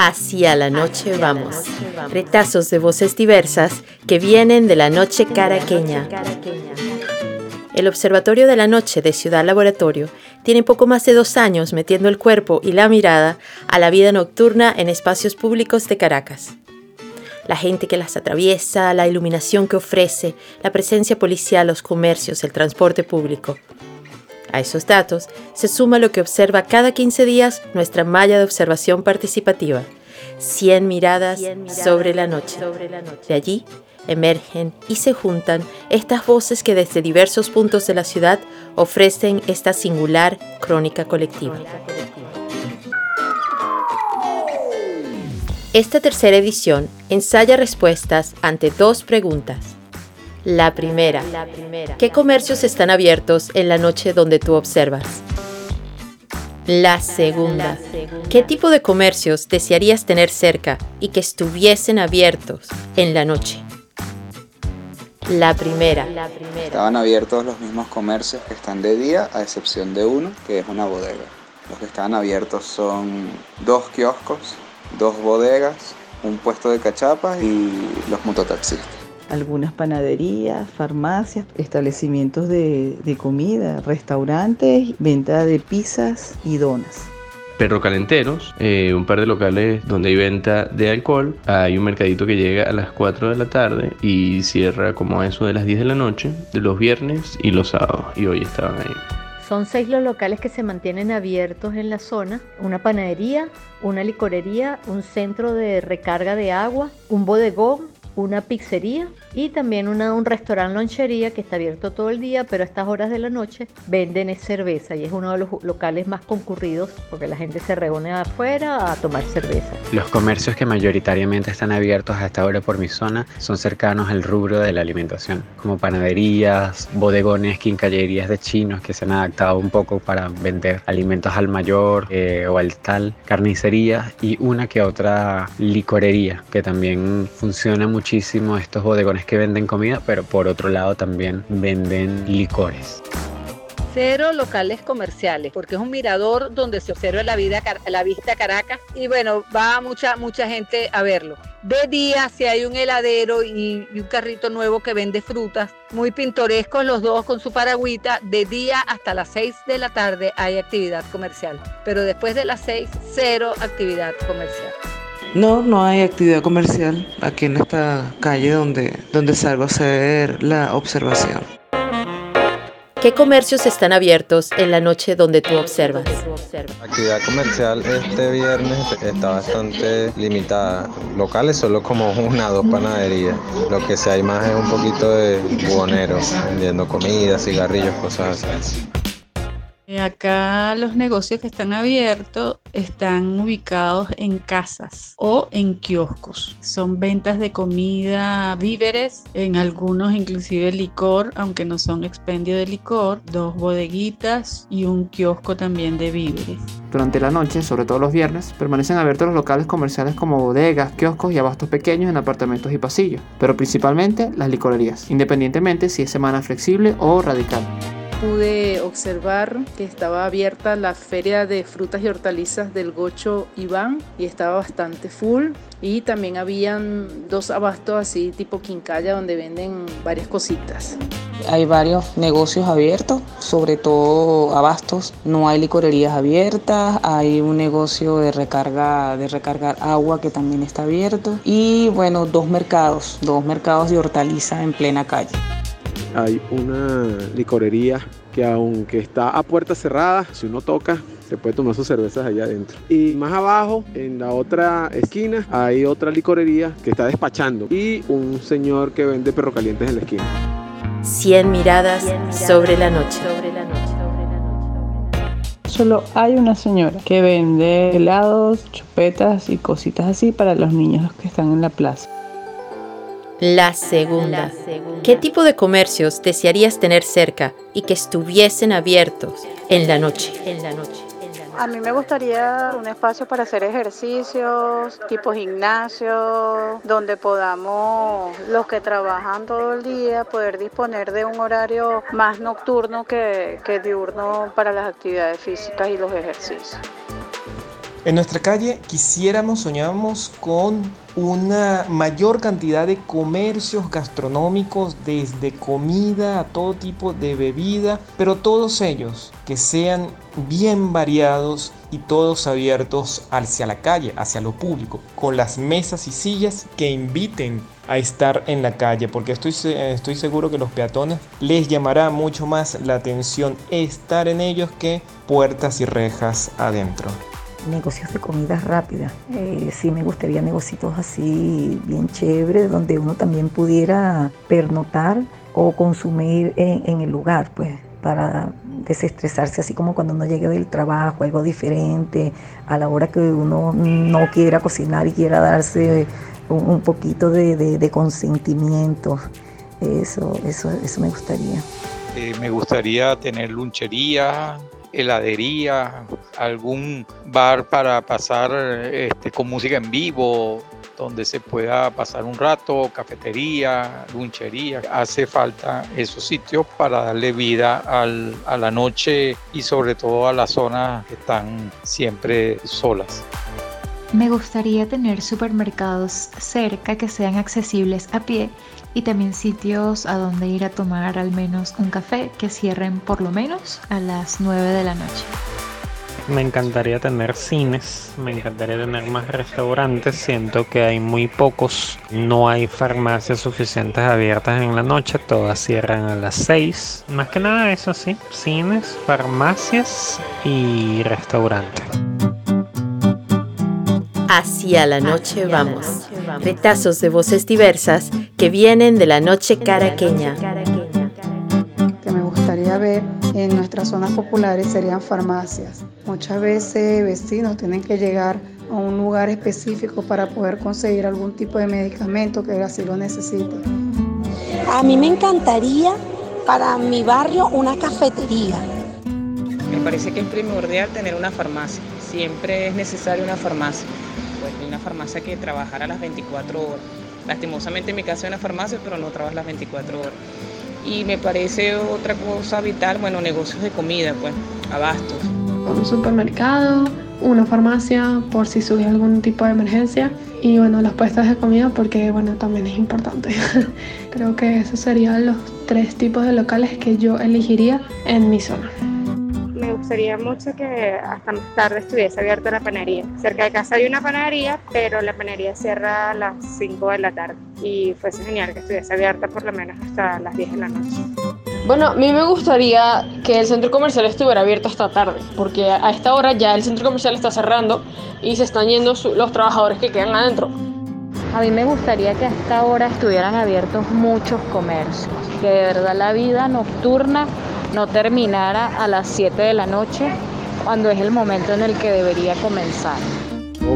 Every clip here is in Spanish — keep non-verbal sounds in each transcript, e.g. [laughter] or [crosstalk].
Hacia la noche vamos. Retazos de voces diversas que vienen de la noche caraqueña. El Observatorio de la Noche de Ciudad Laboratorio tiene poco más de dos años metiendo el cuerpo y la mirada a la vida nocturna en espacios públicos de Caracas. La gente que las atraviesa, la iluminación que ofrece, la presencia policial, los comercios, el transporte público. A esos datos se suma lo que observa cada 15 días nuestra malla de observación participativa, 100 miradas, sobre, la noche. De allí emergen y se juntan estas voces que desde diversos puntos de la ciudad ofrecen esta singular crónica colectiva. Esta tercera edición ensaya respuestas ante dos preguntas. La primera. ¿Qué comercios están abiertos en la noche donde tú observas? La segunda. ¿Qué tipo de comercios desearías tener cerca y que estuviesen abiertos en la noche? La primera. Estaban abiertos los mismos comercios que están de día, a excepción de uno, que es una bodega. Los que estaban abiertos son dos kioscos, dos bodegas, un puesto de cachapas y los mototaxistas algunas panaderías, farmacias, establecimientos de, comida, restaurantes, venta de pizzas y donas. Perro Calenteros, eh, un par de locales donde hay venta de alcohol. Hay un mercadito que llega a las 4 de la tarde y cierra como a eso de las 10 de la noche, de los viernes y los sábados. Y hoy estaban ahí. Son seis los locales que se mantienen abiertos en la zona. Una panadería, una licorería, un centro de recarga de agua, un bodegón, una pizzería y también una, un restaurante lonchería que está abierto todo el día, pero a estas horas de la noche venden cerveza y es uno de los locales más concurridos porque la gente se reúne afuera a tomar cerveza. Los comercios que mayoritariamente están abiertos a esta hora por mi zona son cercanos al rubro de la alimentación, como panaderías, bodegones, quincallerías de chinos que se han adaptado un poco para vender alimentos al mayor eh, o al tal, carnicerías y una que otra licorería que también funciona mucho muchísimo estos bodegones que venden comida, pero por otro lado también venden licores. Cero locales comerciales, porque es un mirador donde se observa la, vida, la vista Caracas y bueno, va mucha, mucha gente a verlo. De día, si hay un heladero y, un carrito nuevo que vende frutas, muy pintorescos los dos con su paragüita, de día hasta las 6 de la tarde hay actividad comercial, pero después de las 6, cero actividad comercial. No, no hay actividad comercial aquí en esta calle donde, donde salgo a hacer la observación. ¿Qué comercios están abiertos en la noche donde tú observas? La actividad comercial este viernes está bastante limitada. Locales solo como una o dos panaderías. Lo que sí hay más es un poquito de buhoneros vendiendo comida, cigarrillos, cosas así. Eh, acá los negocios que están abiertos están ubicados en casas o en kioscos. Son ventas de comida, víveres, en algunos inclusive licor, aunque no son expendio de licor, dos bodeguitas y un kiosco también de víveres. Durante la noche, sobre todo los viernes, permanecen abiertos los locales comerciales como bodegas, kioscos y abastos pequeños en apartamentos y pasillos, pero principalmente las licorerías, independientemente si es semana flexible o radical pude observar que estaba abierta la feria de frutas y hortalizas del Gocho Iván y estaba bastante full. Y también habían dos abastos así tipo quincalla donde venden varias cositas. Hay varios negocios abiertos, sobre todo abastos. No hay licorerías abiertas, hay un negocio de recarga de recargar agua que también está abierto y bueno, dos mercados, dos mercados de hortaliza en plena calle hay una licorería que aunque está a puerta cerrada, si uno toca, se puede tomar sus cervezas allá adentro. Y más abajo, en la otra esquina, hay otra licorería que está despachando y un señor que vende perro calientes en la esquina. 100 miradas, sobre la noche. Solo hay una señora que vende helados, chupetas y cositas así para los niños que están en la plaza. La segunda. ¿Qué tipo de comercios desearías tener cerca y que estuviesen abiertos en la noche? A mí me gustaría un espacio para hacer ejercicios, tipo gimnasio, donde podamos, los que trabajan todo el día, poder disponer de un horario más nocturno que, que diurno para las actividades físicas y los ejercicios. En nuestra calle quisiéramos, soñamos con una mayor cantidad de comercios gastronómicos, desde comida a todo tipo de bebida, pero todos ellos que sean bien variados y todos abiertos hacia la calle, hacia lo público, con las mesas y sillas que inviten a estar en la calle, porque estoy, estoy seguro que los peatones les llamará mucho más la atención estar en ellos que puertas y rejas adentro negocios de comida rápida. Eh, sí me gustaría negocios así bien chéveres donde uno también pudiera pernotar o consumir en, el lugar, pues para desestresarse, así como cuando uno llegue del trabajo, algo diferente, a la hora que uno no quiera cocinar y quiera darse un, poquito de, consentimiento. Eso, eso, eso me gustaría. Eh, me gustaría tener lunchería, heladería, algún bar para pasar este, con música en vivo, donde se pueda pasar un rato, cafetería, lunchería. Hace falta esos sitios para darle vida a la noche y sobre todo a las zonas que están siempre solas. Me gustaría tener supermercados cerca que sean accesibles a pie y también sitios a donde ir a tomar al menos un café que cierren por lo menos a las 9 de la noche. Me encantaría tener cines, me encantaría tener más restaurantes, siento que hay muy pocos, no hay farmacias suficientes abiertas en la noche, todas cierran a las 6. Más que nada eso sí, cines, farmacias y restaurantes. Hacia la noche vamos. Retazos de voces diversas que vienen de la noche caraqueña. Que me gustaría ver en nuestras zonas populares serían farmacias. Muchas veces vecinos tienen que llegar a un lugar específico para poder conseguir algún tipo de medicamento que así lo necesiten. A mí me encantaría para mi barrio una cafetería. Me parece que es primordial tener una farmacia. Siempre es necesaria una farmacia una farmacia que trabajara las 24 horas. Lastimosamente en mi caso es una farmacia, pero no trabaja las 24 horas. Y me parece otra cosa vital, bueno, negocios de comida, pues, abastos. Un supermercado, una farmacia por si surge algún tipo de emergencia y bueno, las puestas de comida porque bueno, también es importante. [laughs] Creo que esos serían los tres tipos de locales que yo elegiría en mi zona gustaría mucho que hasta más tarde estuviese abierta la panadería. Cerca de casa hay una panadería, pero la panadería cierra a las 5 de la tarde y fuese genial que estuviese abierta por lo menos hasta las 10 de la noche. Bueno, a mí me gustaría que el centro comercial estuviera abierto hasta tarde, porque a esta hora ya el centro comercial está cerrando y se están yendo los trabajadores que quedan adentro. A mí me gustaría que a esta hora estuvieran abiertos muchos comercios, que de verdad la vida nocturna no terminara a las 7 de la noche, cuando es el momento en el que debería comenzar.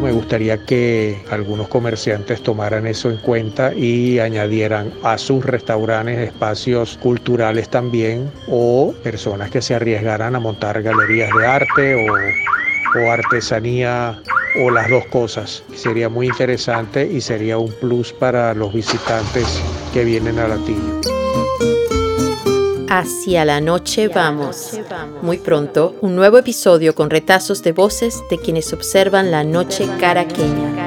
Me gustaría que algunos comerciantes tomaran eso en cuenta y añadieran a sus restaurantes espacios culturales también o personas que se arriesgaran a montar galerías de arte o, o artesanía o las dos cosas. Sería muy interesante y sería un plus para los visitantes que vienen a Latillo. Hacia la noche vamos. Muy pronto, un nuevo episodio con retazos de voces de quienes observan la noche caraqueña.